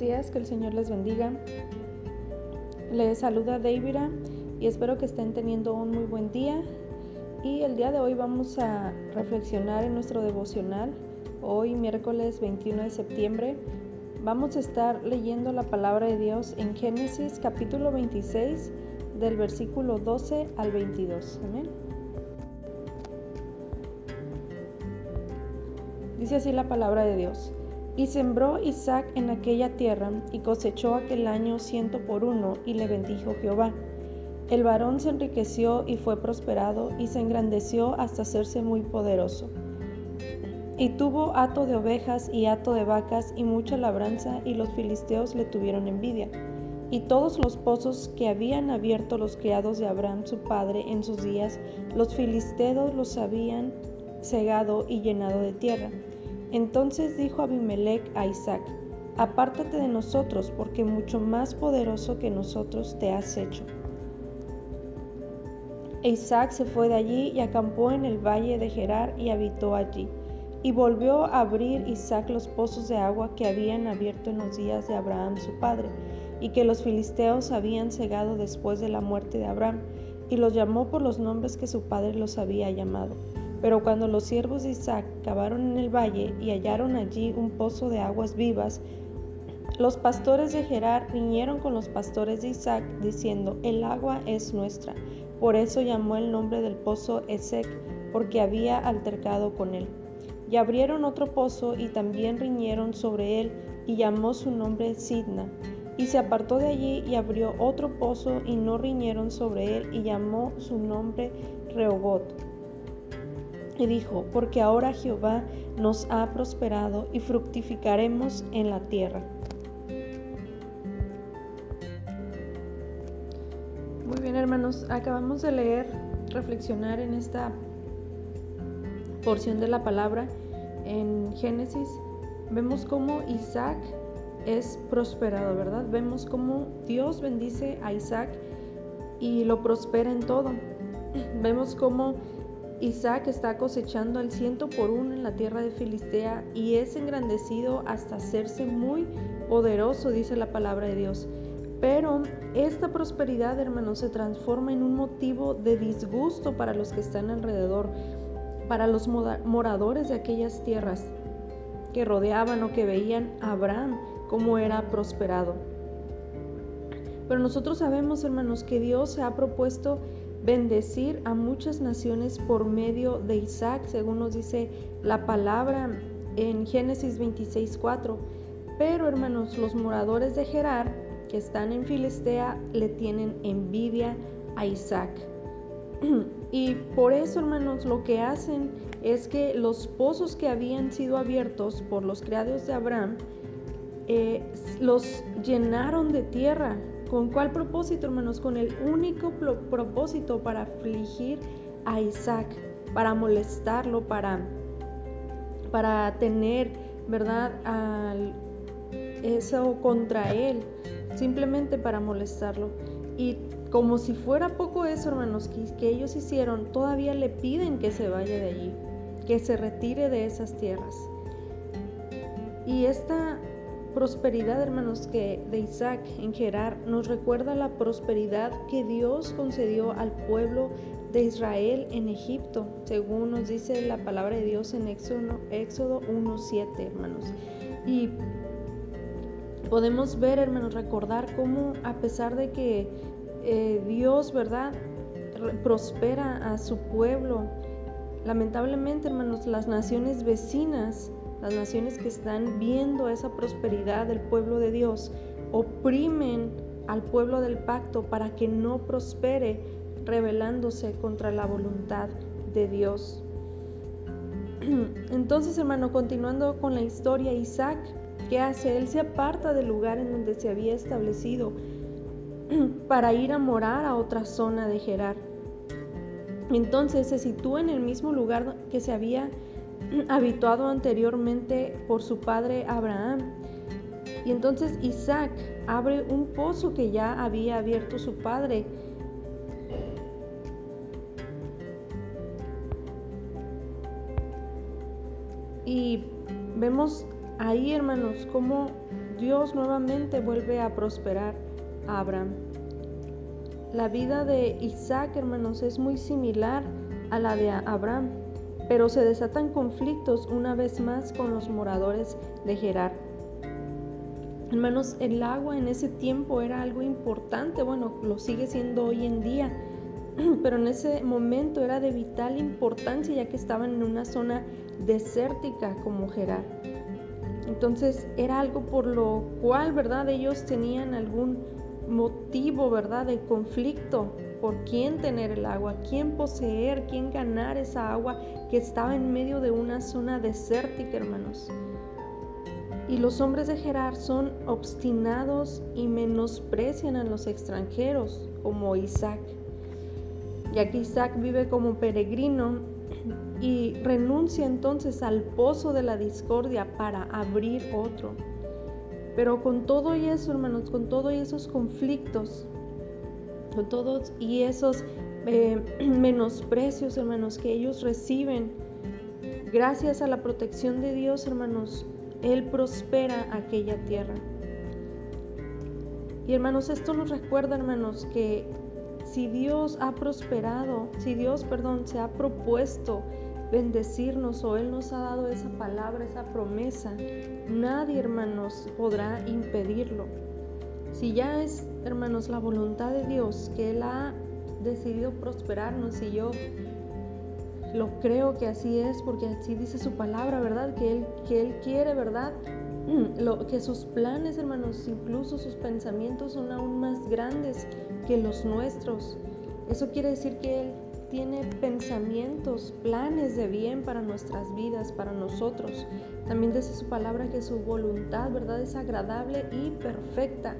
días, que el Señor les bendiga. Les saluda Davida y espero que estén teniendo un muy buen día. Y el día de hoy vamos a reflexionar en nuestro devocional. Hoy, miércoles 21 de septiembre, vamos a estar leyendo la palabra de Dios en Génesis capítulo 26 del versículo 12 al 22. Amén. Dice así la palabra de Dios. Y sembró Isaac en aquella tierra y cosechó aquel año ciento por uno y le bendijo Jehová. El varón se enriqueció y fue prosperado y se engrandeció hasta hacerse muy poderoso. Y tuvo hato de ovejas y hato de vacas y mucha labranza y los filisteos le tuvieron envidia. Y todos los pozos que habían abierto los criados de Abraham su padre en sus días, los filisteos los habían cegado y llenado de tierra. Entonces dijo Abimelech a Isaac, apártate de nosotros, porque mucho más poderoso que nosotros te has hecho. E Isaac se fue de allí y acampó en el valle de Gerar y habitó allí. Y volvió a abrir Isaac los pozos de agua que habían abierto en los días de Abraham su padre, y que los filisteos habían cegado después de la muerte de Abraham, y los llamó por los nombres que su padre los había llamado. Pero cuando los siervos de Isaac cavaron en el valle y hallaron allí un pozo de aguas vivas, los pastores de Gerar riñeron con los pastores de Isaac, diciendo, el agua es nuestra. Por eso llamó el nombre del pozo Esec, porque había altercado con él. Y abrieron otro pozo y también riñeron sobre él, y llamó su nombre Sidna. Y se apartó de allí y abrió otro pozo y no riñeron sobre él, y llamó su nombre Rehoboth dijo, porque ahora Jehová nos ha prosperado y fructificaremos en la tierra. Muy bien hermanos, acabamos de leer, reflexionar en esta porción de la palabra en Génesis. Vemos cómo Isaac es prosperado, ¿verdad? Vemos cómo Dios bendice a Isaac y lo prospera en todo. Vemos cómo Isaac está cosechando al ciento por uno en la tierra de Filistea y es engrandecido hasta hacerse muy poderoso, dice la palabra de Dios. Pero esta prosperidad, hermanos, se transforma en un motivo de disgusto para los que están alrededor, para los moradores de aquellas tierras que rodeaban o que veían a Abraham como era prosperado. Pero nosotros sabemos, hermanos, que Dios se ha propuesto bendecir a muchas naciones por medio de Isaac, según nos dice la palabra en Génesis 26:4. Pero hermanos, los moradores de Gerar, que están en Filistea, le tienen envidia a Isaac. Y por eso, hermanos, lo que hacen es que los pozos que habían sido abiertos por los criados de Abraham, eh, los llenaron de tierra, ¿Con cuál propósito, hermanos? Con el único propósito para afligir a Isaac, para molestarlo, para, para tener, ¿verdad? eso contra él, simplemente para molestarlo. Y como si fuera poco eso, hermanos, que, que ellos hicieron, todavía le piden que se vaya de allí, que se retire de esas tierras. Y esta prosperidad, hermanos, que de Isaac en Gerar nos recuerda la prosperidad que Dios concedió al pueblo de Israel en Egipto, según nos dice la palabra de Dios en Éxodo, Éxodo 1.7, hermanos. Y podemos ver, hermanos, recordar cómo a pesar de que eh, Dios, ¿verdad?, prospera a su pueblo, lamentablemente, hermanos, las naciones vecinas las naciones que están viendo esa prosperidad del pueblo de Dios oprimen al pueblo del pacto para que no prospere, rebelándose contra la voluntad de Dios. Entonces, hermano, continuando con la historia, Isaac, ¿qué hace? Él se aparta del lugar en donde se había establecido para ir a morar a otra zona de Gerar. Entonces se sitúa en el mismo lugar que se había habituado anteriormente por su padre Abraham. Y entonces Isaac abre un pozo que ya había abierto su padre. Y vemos ahí, hermanos, como Dios nuevamente vuelve a prosperar a Abraham. La vida de Isaac, hermanos, es muy similar a la de Abraham, pero se desatan conflictos una vez más con los moradores de Gerar. Hermanos, el agua en ese tiempo era algo importante, bueno, lo sigue siendo hoy en día, pero en ese momento era de vital importancia ya que estaban en una zona desértica como Gerar. Entonces era algo por lo cual, ¿verdad? Ellos tenían algún motivo, ¿verdad? De conflicto por quién tener el agua, quién poseer, quién ganar esa agua que estaba en medio de una zona desértica, hermanos. Y los hombres de Gerar son obstinados y menosprecian a los extranjeros, como Isaac. Ya que Isaac vive como peregrino y renuncia entonces al pozo de la discordia para abrir otro. Pero con todo y eso, hermanos, con todos esos conflictos, con todos y esos eh, menosprecios, hermanos, que ellos reciben, gracias a la protección de Dios, hermanos, Él prospera aquella tierra. Y hermanos, esto nos recuerda, hermanos, que si Dios ha prosperado, si Dios, perdón, se ha propuesto bendecirnos o Él nos ha dado esa palabra, esa promesa, nadie, hermanos, podrá impedirlo. Si ya es, hermanos, la voluntad de Dios que Él ha decidido prosperarnos y yo lo creo que así es porque así dice su palabra, ¿verdad? Que Él, que él quiere, ¿verdad? Lo, que sus planes, hermanos, incluso sus pensamientos son aún más grandes que los nuestros. Eso quiere decir que Él tiene pensamientos, planes de bien para nuestras vidas, para nosotros. También dice su palabra que su voluntad, ¿verdad? Es agradable y perfecta.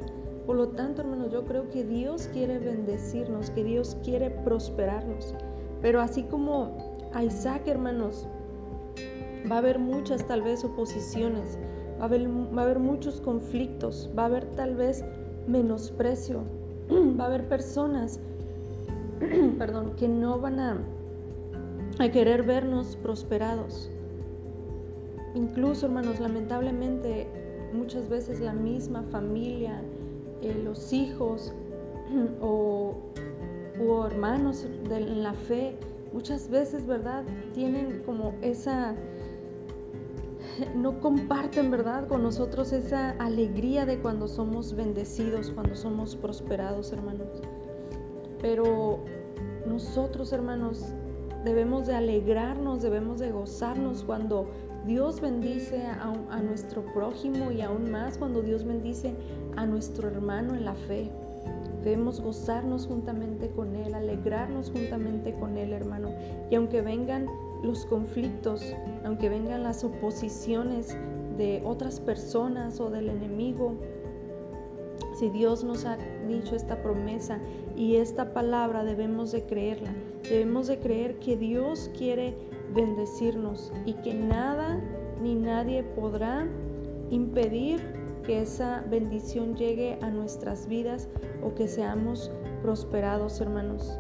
Por lo tanto, hermanos, yo creo que Dios quiere bendecirnos, que Dios quiere prosperarnos. Pero así como a Isaac, hermanos, va a haber muchas tal vez oposiciones, va a haber, va a haber muchos conflictos, va a haber tal vez menosprecio, va a haber personas perdón, que no van a, a querer vernos prosperados. Incluso, hermanos, lamentablemente muchas veces la misma familia, eh, los hijos o, hermanos de la fe, muchas veces, ¿verdad? Tienen como esa, no comparten, ¿verdad? Con nosotros esa alegría de cuando somos bendecidos, cuando somos prosperados, hermanos. Pero nosotros, hermanos, debemos de alegrarnos, debemos de gozarnos cuando Dios bendice a, nuestro prójimo y aún más cuando Dios bendice a nuestro hermano en la fe. Debemos gozarnos juntamente con Él, alegrarnos juntamente con Él, hermano. Y aunque vengan los conflictos, aunque vengan las oposiciones de otras personas o del enemigo, si Dios nos ha dicho esta promesa y esta palabra debemos de creerla. Debemos de creer que Dios quiere bendecirnos y que nada ni nadie podrá impedir que esa bendición llegue a nuestras vidas o que seamos prosperados, hermanos.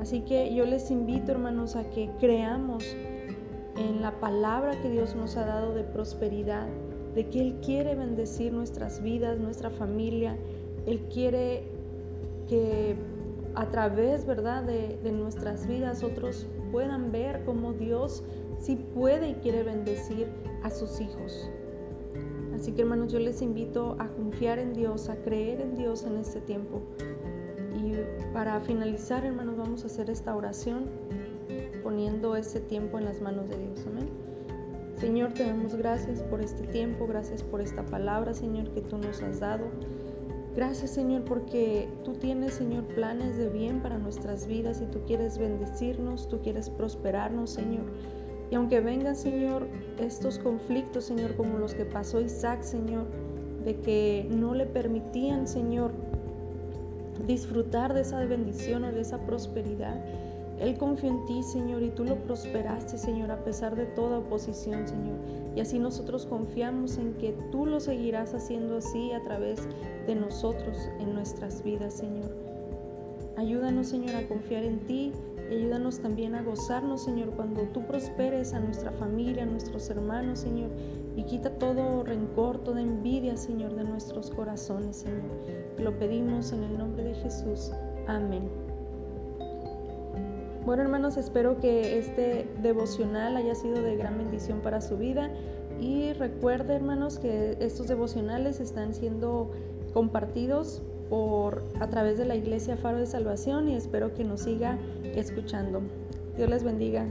Así que yo les invito, hermanos, a que creamos en la palabra que Dios nos ha dado de prosperidad, de que Él quiere bendecir nuestras vidas, nuestra familia. Él quiere que a través, ¿verdad?, de, nuestras vidas otros puedan ver cómo Dios sí puede y quiere bendecir a sus hijos. Así que hermanos, yo les invito a confiar en Dios, a creer en Dios en este tiempo. Y para finalizar, hermanos, vamos a hacer esta oración poniendo este tiempo en las manos de Dios. Amén. Señor, te damos gracias por este tiempo, gracias por esta palabra, Señor, que tú nos has dado. Gracias, Señor, porque tú tienes, Señor, planes de bien para nuestras vidas y tú quieres bendecirnos, tú quieres prosperarnos, Señor. Y aunque vengan, Señor, estos conflictos, Señor, como los que pasó Isaac, Señor, de que no le permitían, Señor, disfrutar de esa bendición o de esa prosperidad, él confió en ti, Señor, y tú lo prosperaste, Señor, a pesar de toda oposición, Señor. Y así nosotros confiamos en que tú lo seguirás haciendo así a través de nosotros en nuestras vidas, Señor. Ayúdanos, Señor, a confiar en ti y ayúdanos también a gozarnos, Señor, cuando tú prosperes a nuestra familia, a nuestros hermanos, Señor, y quita todo rencor, toda envidia, Señor, de nuestros corazones, Señor. Lo pedimos en el nombre de Jesús. Amén. Bueno, hermanos, espero que este devocional haya sido de gran bendición para su vida y recuerde, hermanos, que estos devocionales están siendo compartidos por a través de la Iglesia Faro de Salvación y espero que nos siga escuchando. Dios les bendiga.